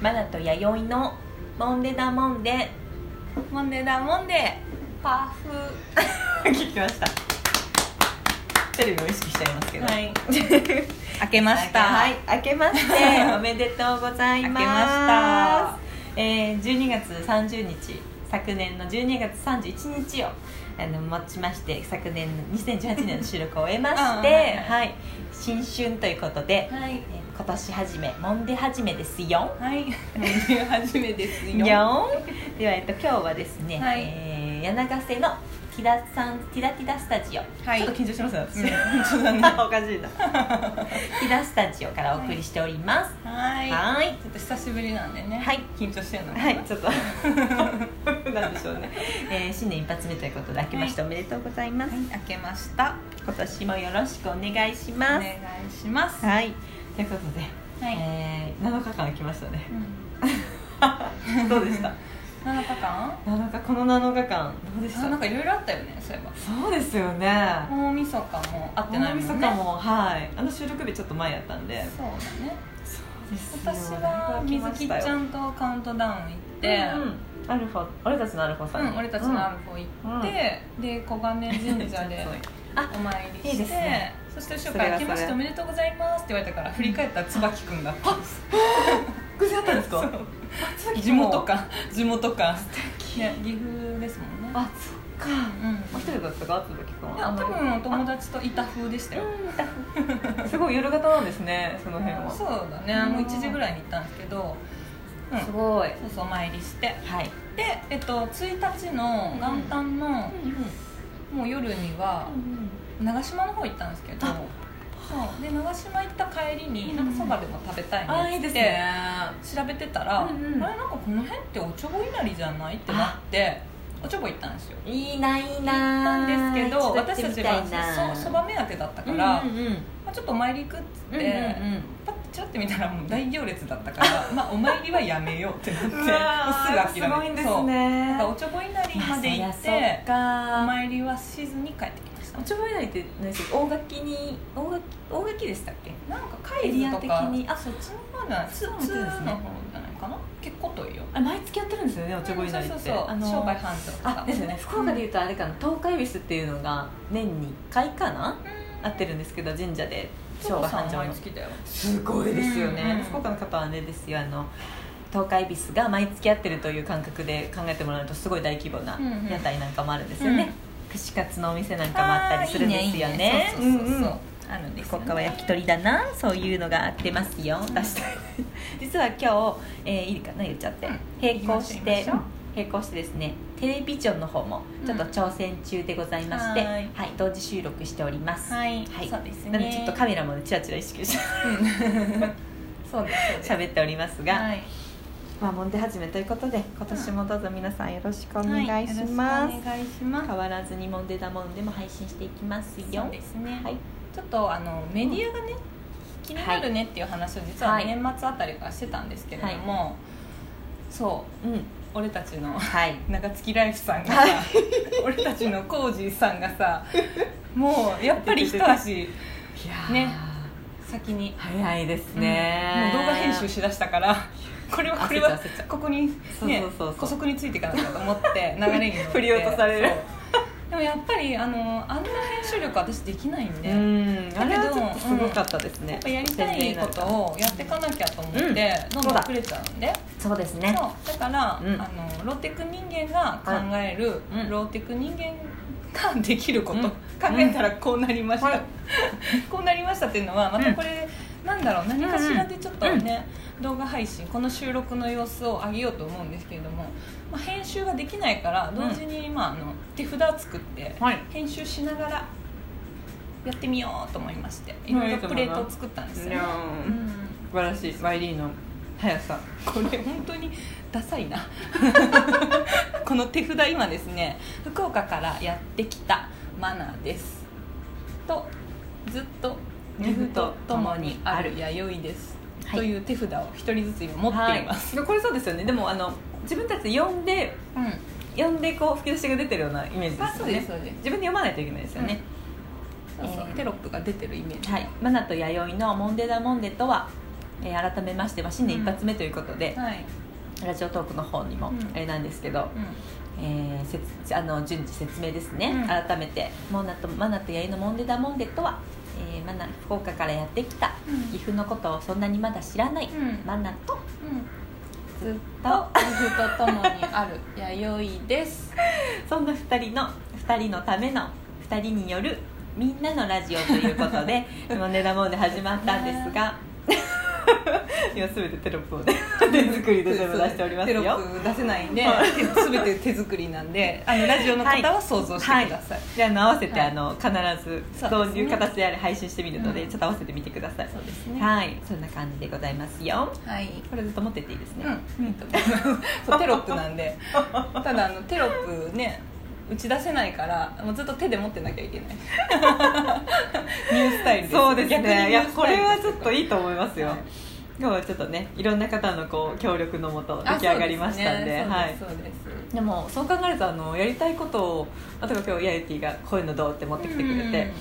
マナと弥生のモンデダモンデモンデーだモンデーパフ。聞きました。テレビを意識しちゃいますけど。はい。開けました。はい。明けまして。おめでとうございます。明けました。えー、12月30日昨年の12月31日をあのもちまして昨年の2018年の収録を終えまして、うんはいはい、新春ということで、はい。えー今年初めもんで初めですよ。はい。モンデー初めですよ。では、えっと、今日はですね、はい。えー柳ヶ瀬のティダさんティダティダスタジオ、はい。ちょっと緊張しますね私、うん。おかしいな。ティダスタジオからお送りしております。はい。はい。ちょっと久しぶりなんでね。はい。緊張してるのかな。はい、ちょっと。なんでしょうね、えー新年一発目ということで明けましておめでとうございます、はい開けました。今年もよろしくお願いしお願ますいします。はい。ということで、はい。えー、7日間来ましたね。うん。どうでした？7日間？7日この7日間。どうでした？あなんかいろいろあったよねそういえば。そうですよね。大晦日も会ってないもんね。大晦日もはい。あの収録日ちょっと前やったんで。そうだね。そうです私は水木ちゃんとカウントダウン行って、うんうん。アルファ俺たちのアルファさんに、うん、俺たちのアルフォ行って、で小金神社で あお参りしていいですね。そして後ろから「それはそれ明けましておめでとうございます」って言われたから振り返ったら椿君だったんです 偶然あったんですか。そう地元か。地元かいや岐阜ですもんね。あそっか。うん。お一人だったか椿君いや多分お友達といた風でしたよ。うん すごい夜型なんですねその辺は。そうだね。もう1時ぐらいに行ったんですけど、うん、そうすごい。そうお参りして。はい。で、えっと、1日の元旦の、もう夜には長島の方行ったんですけどで長島行った帰りになんかそばでも食べたいあいいですね。ってね調べてたら、うんうん。あれなんかこの辺っておちょぼ稲荷じゃないってなっておちょぼ行ったんですよ。いいないい行ったなんですけど私たちてみたいな。はそそば目当てだったから、うんうんうん。まあ、ちょっとお参り行くっつって、うんうんうん。パッてチラッて見たらもう大行列だったから まあお参りはやめようってなってもうすぐ諦めて。すごいんですそう。ねおちょぼ稲荷まで行ってそっか。お参りはしずに帰ってきましたおちょぼ稲荷って何でしたっけ大垣に大垣大垣でしたっけ？なんか海津とか。的に。あそっちの方じゃなそうツーの方ですねじゃないかな？結構遠いよ。あ毎月やってるんですよねおちょぼいなりって、そうそうそうあの商売繁盛とか。あですよね。福岡でいうとあれかな。東海恵比寿っていうのが年に1回かな？うん。合ってるんですけど神社で。商売繁盛すごいですよね、うん。うん福岡の方はねですよ。あの東海恵比寿が毎月やってるという感覚で考えてもらうとすごい大規模なうんうん。屋台なんかもあるんですよね、串カツのお店なんかもあったりするんですよね。あーいいねいいね。そうそうそうう。んうん。あるんです福岡は焼き鳥だな。そういうのがあってますよ。出したい。実は今日、えーいいかな言っちゃって、うん。並行して並行してですねテレビジョンの方もちょっと挑戦中でございまして、うんははいい同時収録しております、はい、はい。そうですね。なのでちょっとカメラもねチラチラ意識して そうですそうです。喋っておりますが、はいまあもんで始めということで今年もどうぞ皆さんよろしくお願いします、はいお願いします。変わらずにもんでだもんでも配信していきますよ。そうですね、はい。ちょっとあのメディアがね、気になるねっていう話を実ははい。年末あたりからしてたんですけれども、そううん。俺たちのはい。長月ライフさんがさ、俺たちのコージーさんがさもうやっぱり一足ね先に、早いですうん。ね、もう動画編集しだしたからこれはこれはここにねそうそうそうそう。補足についていかなきゃと思って流れに乗って。振り落とされる。でもやっぱりあのあんな編集力私できないんで、うん。あれはちょっとすごかったですね、やっぱやりたいことをやっていかなきゃと思って、うん。どんどん遅れちゃうんで。そうですね。だから、うん。あのローテク人間が考える、うん。ローテク人間ができること、うん。考えたらこうなりました、はい こうなりましたっていうのはまたこれ、なんだろう何かしらでちょっとね、動画配信この収録の様子を上げようと思うんですけれども、まあ、編集ができないから同時に、まあ、あの手札作って、はい。編集しながらやってみようと思いましてい。うんろいろプレートを作ったんですよ、ねうん。素晴らしい。YD の速さ。これ本当にダサいな。この手札今ですね福岡からやってきたマナーです。とずっと岐阜と共にある弥生です、はいという手札を一人ずつ今持っています、はい、これそうですよね。でもあの自分たちで読んでうん。読んでこう吹き出しが出てるようなイメージですよね。自分で読まないといけないですよね、そうそう。えーテロップが出てるイメージ、はい。マナと弥生のモンデダモンデとはえー改めまして、まあ、新年一発目ということで、はい。ラジオトークの方にもうん。あれなんですけど、えーせつあの順次説明ですね、うん。改めてモナとマナとヤイのモンデダモンデとは、えーマナ福岡からやってきたうん。岐阜のことをそんなにまだ知らない、うん。マナとうん。ずっと。岐阜とともにある 弥生です。そんな2人の2人のための2人によるみんなのラジオということでモンデダモンデ始まったんですが 今すべてテロップをね 手作りで全部出しておりますよ。テロップ出せないんではい。全て手作りなんであのラジオの方は想像してください、であの合わせて、はい。あの必ずどういう形であれ配信してみるので、うん。ちょっと合わせてみてください。そうですね。はい。そんな感じでございますよ。はい。これずっと持ってていいですね、うん、テロップなんで。ただあのテロップね打ち出せないからもうずっと手で持ってなきゃいけない。ニュースタイルですそうですね。いやこれはちょっといいと思いますよ、はい。今日はちょっとねいろんな方のこう協力のもと出来上がりましたんであはい。そうですでもそう考えるとあのやりたいことを例えば今日ヤユティがこういうのどうって持ってきてくれて、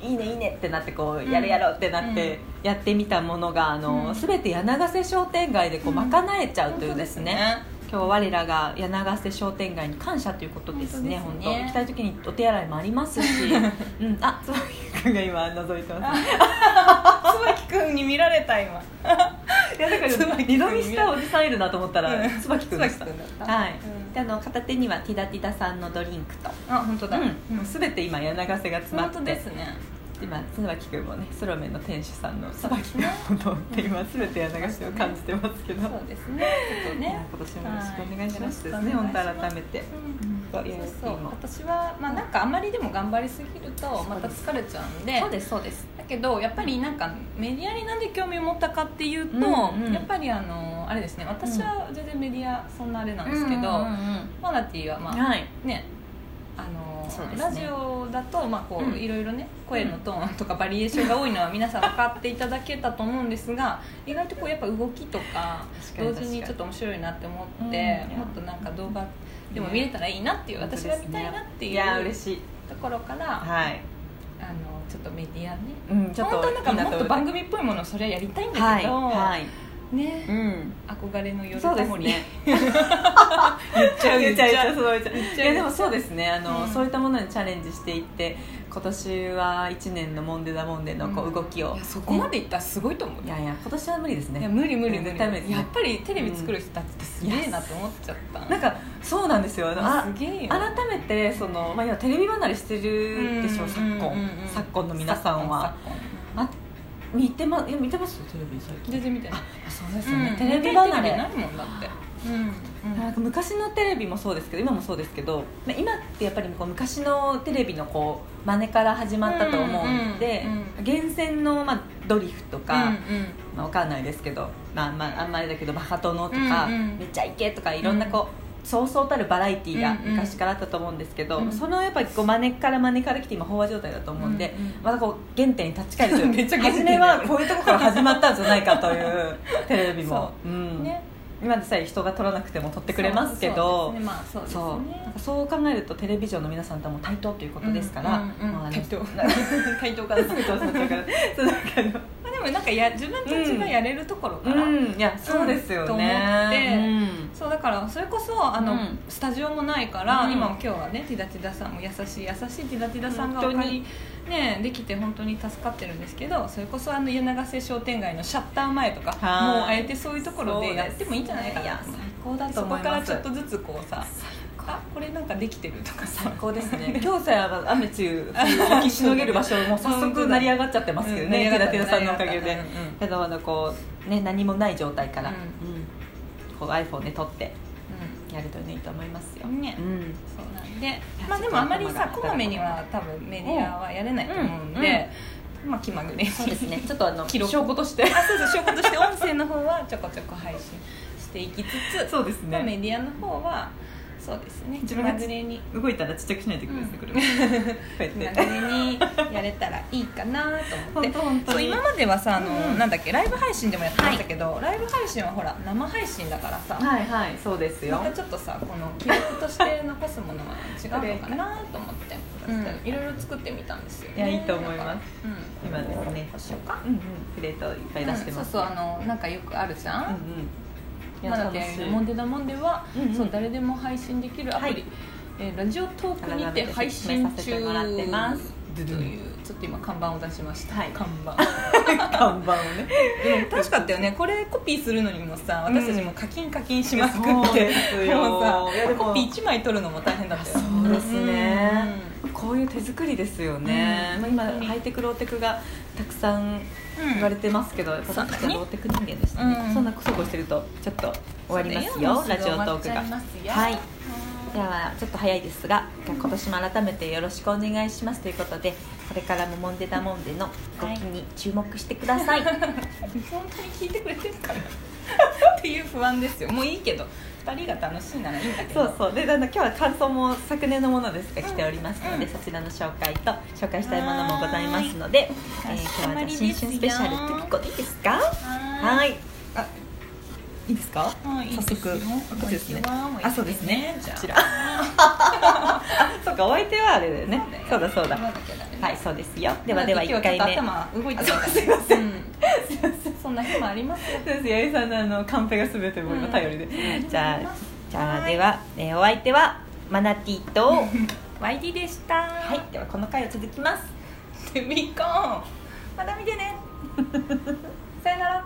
いいねいいねってなってこううんやるやろうってなってやってみたものがあの、うん。全て柳瀬商店街でこううん。賄えちゃうというですね,、本今日我らが柳瀬商店街に感謝ということですね本当ね。行きたい時にお手洗いもありますし、うん、あつばきくんが今覗いてます。椿君に見られた今。いやだから椿二度見したおじさんいるなと思ったらうん。椿くんでした。椿君だった。はい、うん。であの片手にはティダティダさんのドリンクと。あ本当だ、うん、もう全て今柳瀬が詰まって。本当ですね今椿君もねソロメンの店主さんの椿君のことって今全て柳瀬を感じてますけど、そうですね。ちょっとね。今年もよろしくお願いしますですはいね本当改めて、うん。そうそうそう。いいの今。年はまあなんかあまりでも頑張りすぎるとまた疲れちゃうんで。そうですそうです。だけどやっぱりなんかメディアになんで興味を持ったかっていうと、やっぱりあのあれですね。私は全然メディアそんなあれなんですけど、マナティーはまあはい。ねあのね。ラジオだとまあこう、うん。いろいろね声のトーンとかバリエーションが多いのは皆さん分かっていただけたと思うんですが意外とこうやっぱ動きとか同時にちょっと面白いなって思うんって、もっとなんか動画でも見れたらいいなっていう、本当私が見たいなっていうところから、はい。あのちょっとメディアね。うんちょっと本当はなんかもっと番組組っぽいものをそれはやりたいんだけど、はいはいね、うん。憧れの夜そうタモリですね言っちゃう言っちゃう言っちゃう。ちゃうちゃう。いやでもそうですね。あの、うん。そういったものにチャレンジしていって今年は1年のモンデダモンデのこう動きを、いやそこまでいったらすごいと思う。いやいや今年は無理ですね。いや無理無理無理。無理ねやっぱりテレビ作る人たちってすげえなって思っちゃった。なんかそうなんですよ。あすげえよ。改めてその、まあ、今テレビ離れしてるでしょ、昨今、うんうんうん昨今。の皆さんは。昨今あ見てまいや見てますテレビ最近。全然見てない。あそうですよね、うんテレビ離れ。ないもんだって。うんなんか昔のテレビもそうですけど今もそうですけどまあ今ってやっぱりこう昔のテレビのこう真似から始まったと思うんで、うんうん厳選の、まあ、ドリフとか、うん。まあ、わかんないですけど、まあまあ、あんまりだけどバカ殿とか、うんうん。めっちゃイケとかいろんなこう、そうそうたるバラエティーがうんうん。昔からあったと思うんですけど、うん。そのやっぱりこう真似から真似から来て今飽和状態だと思うんで、うんうんまたこう原点に立ち返るという 初めはこういうところから始まったんじゃないかという テレビも、そう。うんね。今でさえ人が撮らなくても撮ってくれますけどそう考えるとテレビジョンの皆さんとはもう対等ということですから、対等。かなもなんかや自分たちがやれるところから、うん。いやそうですよね、と思ってうん。そうだからそれこそあの、うん。スタジオもないから、うん。今も今日はねティダティダさんも優しい優しいティダティダさんがお本当に。ね、できて本当に助かってるんですけどそれこそあの柳瀬商店街のシャッター前とかはい。もうあえてそういうところでやってもいいんじゃないかな。いや最高だとそこ思います。からちょっとずつこうさあこれなんかできてるとかさ。最高ですね。今日さえ雨中吹きしのげる場所も早速成り上がっちゃってますけどねうんテラテラさんのおかげで。うんうん。けどあのこうね何もない状態から、うん。うんこう iPhone で撮ってやるといいと思いますよ、うんね。うん。そうなんでやまあでもあんまりさこまめには多分メディアはやれないと思うんで、まあ気まぐれに。そうですね。ちょっとあの記録。証拠として。あそうそう証拠として音声の方はちょこちょこ配信していきつつそうですまあメねディアの方はそうですね。気自分がに動いたらちっちゃくしないといけないですね、これはこうや気まってぐれにやれたらいいかなと思って。今まではさあの、うんなんだっけライブ配信でもやってましたけど、ライブ配信はほら生配信だからさ、はいはいそうですよ。またちょっとさこの記録として残すものは違うのかなと思って。うん、いろいろ作ってみたんですよ、ね、いやいいと思います。うん。今ですね。どうしようか。うんうん。プレートいっぱい出してます、うんそうそうあのなんかよくあるじゃん、うんうん。いやまあ、だって楽しいモンデダモンデは、うんうん。そう誰でも配信できるアプリ、はい。えーラジオトークにて配信改めてもらってます。中というちょっと今看板を出しました、はい。看板。看板をね。でも楽しかったよね。これコピーするのにもさ私たちも課金課金しまくって、そうですよ。もうさコピー1枚取るのも大変だったよ。そうですね。うこういう手作りですよね、うん。まあ、今ハイテクローテクがたくさんん。言われてますけど、やっぱそうだね。私はローテク人間でしたね、うん。そんなそうこうしてるとちょっと終わりますよ。ラジオトークが。はい。ではちょっと早いですが今年も改めてよろしくお願いしますということでこれからもモンデダモンデの動きに注目してください、本当に聞いてくれてるかな っていう不安ですよ。もういいけど2人が楽しいならいいんだけど。そうそう。でだんだん今日は感想も昨年のものですが来ておりますので、そちらの紹介と紹介したいものもございますので、えー今日はじゃあ新春スペシャルってことでいい。ですか？ははいあいいですかはい早速こですね。あそうですね。こちら。あ そうかお相手はあれだよね。そうだそうだはいそうですよ。ではでは今1回目頭動いてないから。あそうすいません。う んそんな日もありますよ。そうです。八重さんのあのカンペが全てもう今頼りで、うんじゃあじゃあはいでは、えーお相手はマナティ ーとは YD でした。いではこの回を続きます。デビコン。また見てね。さよなら